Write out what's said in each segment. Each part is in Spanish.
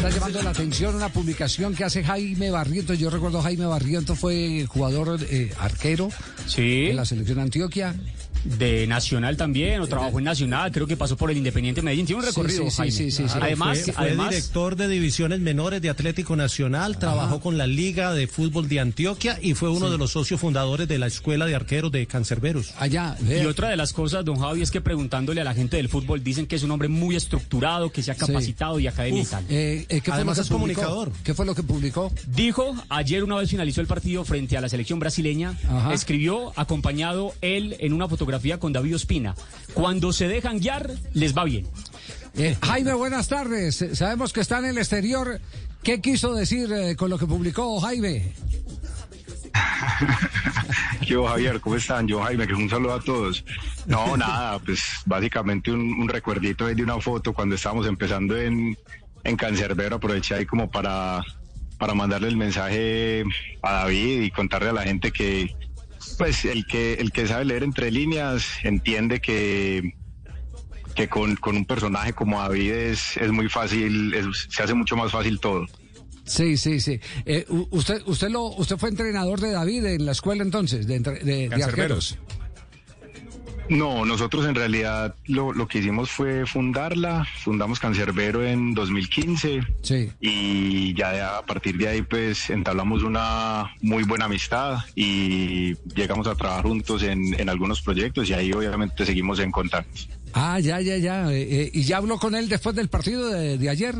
está llamando la atención una publicación que hace Jaime Barrientos. Yo recuerdo Jaime Barrientos fue jugador eh, arquero Sí. en la selección de Antioquia. De Nacional también, o trabajó en Nacional, creo que pasó por el Independiente Medellín. Tiene un recorrido, sí, sí, Jaime. sí, sí, sí. Además, fue, fue además director de divisiones menores de Atlético Nacional, trabajó con la Liga de Fútbol de Antioquia y fue uno de los socios fundadores de la Escuela de Arqueros de Cancerberos. Allá. Y otra de las cosas, don Javi, es que preguntándole a la gente del fútbol, dicen que es un hombre muy estructurado, que se ha Sí. capacitado y académico. Eh, eh, ¿qué fue Además es comunicador. ¿Qué fue lo que publicó? Dijo, ayer una vez finalizó el partido frente a la selección brasileña, Ajá. escribió acompañado él en una fotografía con David Ospina. Cuando se dejan guiar, les va bien. Eh, Jaime, buenas tardes. Sabemos que está en el exterior. ¿Qué quiso decir eh, con lo que publicó Jaime? Yo, Javier, ¿cómo están? Yo, Jaime, que un saludo a todos. No, nada, pues básicamente un, un recuerdito de una foto cuando estábamos empezando en, en Cancerbero. Aproveché ahí como para, para mandarle el mensaje a David y contarle a la gente que, pues, el que, el que sabe leer entre líneas entiende que que con, con un personaje como David es, es muy fácil, es- se hace mucho más fácil todo. Sí, sí, sí. Eh, usted, usted lo, usted fue entrenador de David en la escuela entonces, de, entre- de- de arqueros. No, nosotros en realidad lo, lo que hicimos fue fundarla, fundamos Cancerbero en 2015 Sí. y ya a partir de ahí pues entablamos una muy buena amistad y llegamos a trabajar juntos en, en algunos proyectos y ahí obviamente seguimos en contacto. Ah, ya, ya, ya. Eh, eh, ¿Y ya habló con él después del partido de, de ayer?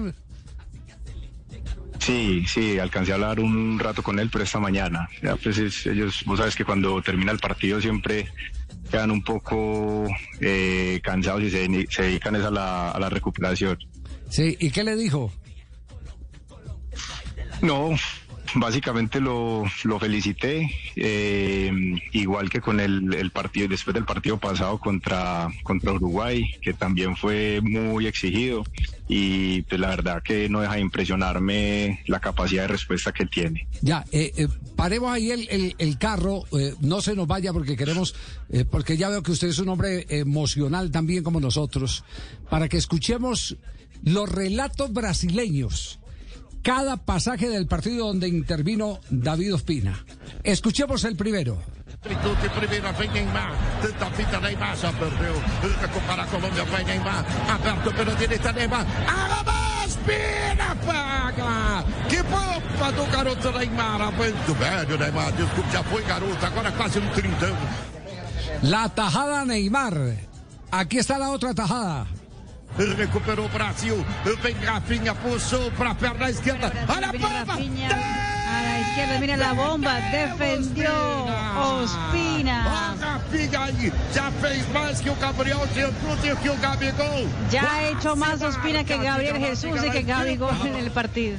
Sí, sí, alcancé a hablar un rato con él, pero esta mañana. Ya, pues es- ellos, vos sabes que cuando termina el partido siempre quedan un poco eh, cansados y se, se dedican es a la, a la recuperación. Sí. ¿Y qué le dijo? No, básicamente lo, felicité, eh, igual que con el, el partido, después del partido pasado contra, contra Uruguay, que también fue muy exigido y pues la verdad que no deja de impresionarme la capacidad de respuesta que tiene. Ya, eh, eh, paremos ahí el, el- el carro, eh, no se nos vaya porque queremos, eh, porque ya veo que usted es un hombre emocional también como nosotros, para que escuchemos los relatos brasileños, cada pasaje del partido donde intervino David Ospina. Escuchemos el primero. Tutti primeira vem Neymar, tenta fita Neymar, já perdeu, recupera a Colômbia, vai Neymar, aberto pela direita Neymar, arrama Espina, paga! Que do garoto Neymar, muito velho Neymar, desculpe, já foi garoto, agora quase trintão. La tajada Neymar. Aquí está la otra tajada. Recuperou o Brasil, vem Rafinha, puxou para a perna esquerda, olha a Viene bomba! Rafinha. A la izquierda, mira la bomba, defendió. Ospina. Já fez mais que o Gabriel e que o Gabigol. Ya ha hecho más Ospina que Gabriel Jesús y que Gabigol en el partido.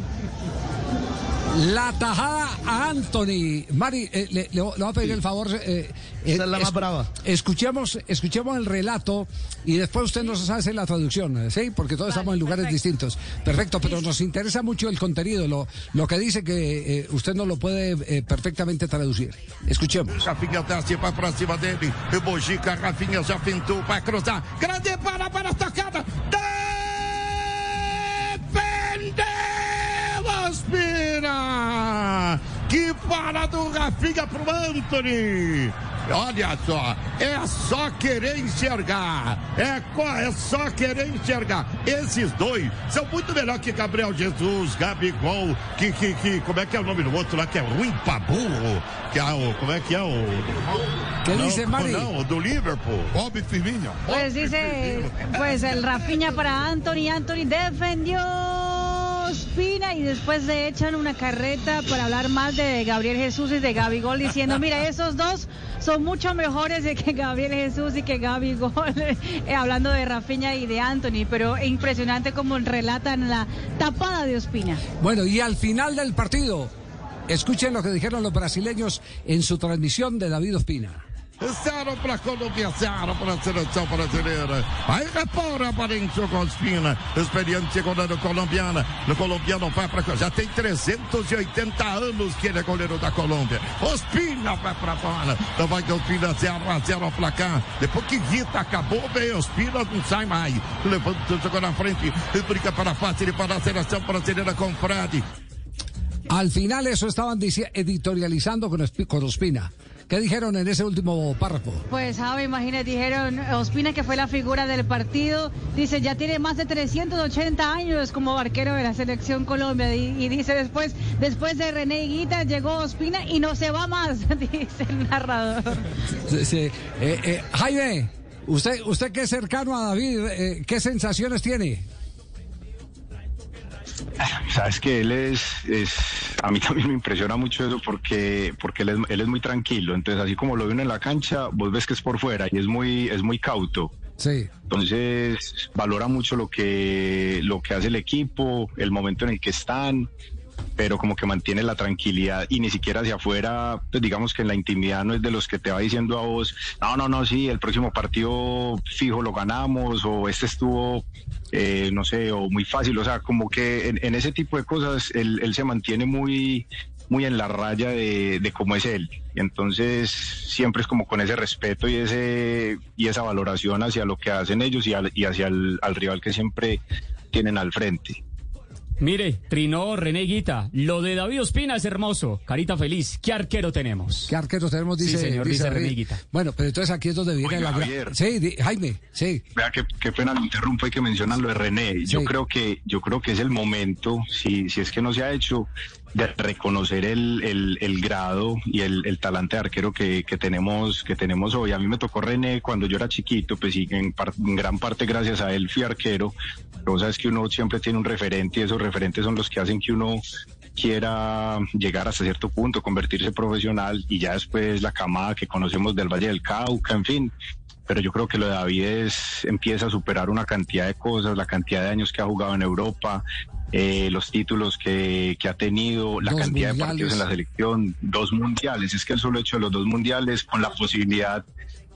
La tajada a Anthony. Mari, eh, le, le voy le voy a pedir el favor. eh, Esa es la más escu- brava. Escuchemos, escuchemos el relato y después usted nos hace la traducción, eh, ¿sí? Porque todos estamos en lugares distintos. Perfecto, pero nos interesa mucho el contenido, lo, lo que dice que eh, usted nos lo puede eh, perfectamente traducir. Escuchemos. Rafinha desce para pra cima dele. O Mojica, Rafinha já pintou, vai cruzar. Grande para para tocada. Defendeu Ospina! Que para do Rafinha pro Anthony! Olha só, é só querer enxergar. É, é só querer enxergar. Esses dois são muito melhor que Gabriel Jesus, Gabigol, que, que, que como é que é o nome do outro lá que é ruim pra burro? Que é o, como é que é o... ¿Qué Não, dice Mari? Não, do Liverpool. Bob Firmino. Pues dice, pues el Rafinha para Anthony, Anthony defendió Y después le echan una carreta para hablar más de Gabriel Jesús y de Gabigol diciendo, mira, esos dos son mucho mejores de que Gabriel Jesús y que Gabigol, eh, hablando de Rafinha y de Anthony, pero impresionante como relatan la tapada de Ospina. Bueno, y al final del partido, escuchen lo que dijeron los brasileños en su transmisión de David Ospina. Zero para Colômbia, zero para a seleção brasileira. Aí repara com Ospina. Experiência goleiro colombiana. O colombiano vai para Já tem 380 anos que ele é goleiro da Colômbia. Ospina vai para fora. Então vai Ospina 0 a 0 ao placar. Depois que Rita acabou, veio Ospina, não sai mais. Levanta, jogou na frente. E brinca para fácil para a seleção brasileira com Fred. Al final eso estaban editorializando con Ospina. ¿Qué dijeron en ese último párrafo? Pues, Javi, imagínate, dijeron, Ospina, que fue la figura del partido, dice, ya tiene más de 380 años como arquero de la selección Colombia. Y, y dice después, después de René Higuita, llegó Ospina y no se va más, dice el narrador. Sí, sí. Eh, eh, Jaime, usted, usted que es cercano a David, eh, ¿qué sensaciones tiene? Sabes que él es, es, a mí también me impresiona mucho eso porque, porque él es, él es muy tranquilo. Entonces, así como lo ve uno en la cancha, vos ves que es por fuera y es muy, es muy cauto. Sí. Entonces, valora mucho lo que, lo que hace el equipo, el momento en el que están, pero como que mantiene la tranquilidad y ni siquiera hacia afuera, pues digamos que en la intimidad no es de los que te va diciendo a vos, no, no, no, sí, el próximo partido fijo lo ganamos o este estuvo, eh, no sé, o muy fácil, o sea, como que en, en ese tipo de cosas él, se mantiene muy muy en la raya de, de cómo es él. Y entonces siempre es como con ese respeto y ese y esa valoración hacia lo que hacen ellos y, al- y hacia el al rival que siempre tienen al frente. Mire, trinó René Guita. Lo de David Ospina es hermoso. Carita feliz. ¿Qué arquero tenemos? ¿Qué arqueros tenemos? Sí, Dice, señor, dice David. René Higuita. Bueno, pero entonces aquí es donde viene Oiga, la. Javier. Sí, di- Jaime, sí. Vea que, qué pena lo interrumpo y que mencionan lo de René. Yo Sí. creo que yo creo que es el momento, si, si es que no se ha hecho, de reconocer el, el, el grado y el, el talante arquero que, que tenemos que tenemos hoy. A mí me tocó René cuando yo era chiquito, pues sí, en, par- en gran parte gracias a él fui arquero. Pero sabes que uno siempre tiene un referente y esos referentes son los que hacen que uno quiera llegar hasta cierto punto, convertirse profesional y ya después la camada que conocemos del Valle del Cauca, en fin, pero yo creo que lo de David es, empieza a superar una cantidad de cosas, la cantidad de años que ha jugado en Europa, eh, los títulos que, que ha tenido, la Dos cantidad de mundiales. partidos en la selección, dos mundiales, es que el solo hecho de los dos mundiales con la posibilidad,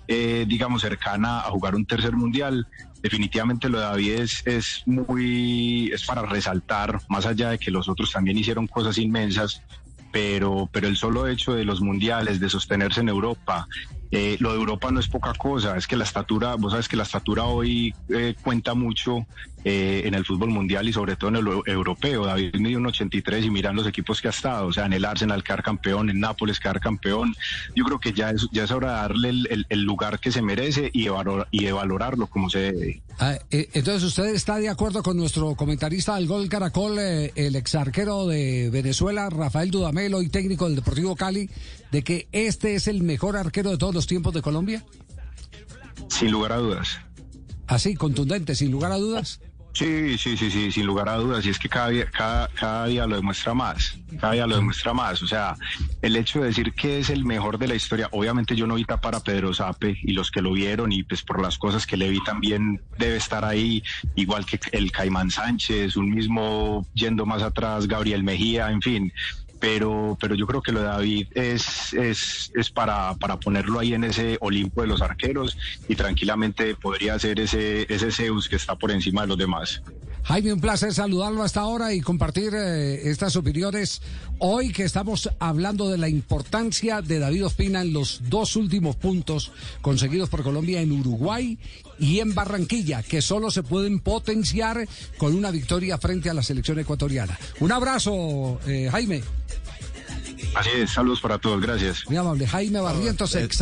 eh, digamos, cercana a jugar un tercer mundial, definitivamente lo de David es, es muy, es para resaltar, más allá de que los otros también hicieron cosas inmensas, pero, pero el solo hecho de los mundiales, de sostenerse en Europa, eh, lo de Europa no es poca cosa, es que la estatura, vos sabes que la estatura hoy eh, cuenta mucho eh, en el fútbol mundial y sobre todo en el eu- europeo. David midió un 83 y miran los equipos que ha estado, o sea, en el Arsenal quedar campeón, en Nápoles quedar campeón. Yo creo que ya es, ya es hora de darle el, lugar que se merece y de, valor- y de valorarlo como se debe. Ah, eh, entonces, ¿usted está de acuerdo con nuestro comentarista del Gol Caracol, eh, el exarquero de Venezuela, Rafael Dudamelo y técnico del Deportivo Cali, de que este es el mejor arquero de todos los tiempos de Colombia? Sin lugar a dudas. Así, contundente, sin lugar a dudas. Sí, sí, sí, sí, sin lugar a dudas. Y es que cada día, cada, cada día lo demuestra más. Cada día lo demuestra más. O sea, el hecho de decir que es el mejor de la historia, obviamente yo no vi tapar a Pedro Sape y los que lo vieron y pues por las cosas que le vi también debe estar ahí, igual que el Caimán Sánchez, un mismo yendo más atrás, Gabriel Mejía, en fin. Pero, pero yo creo que lo de David es, es, es para, para ponerlo ahí en ese Olimpo de los arqueros y tranquilamente podría ser ese, ese Zeus que está por encima de los demás. Jaime, un placer saludarlo hasta ahora y compartir eh, estas opiniones. Hoy que estamos hablando de la importancia de David Ospina en los dos últimos puntos conseguidos por Colombia en Uruguay y en Barranquilla, que solo se pueden potenciar con una victoria frente a la selección ecuatoriana. Un abrazo, eh, Jaime. Así es, saludos para todos, gracias. Muy amable. Jaime Barrientos, eh, ex.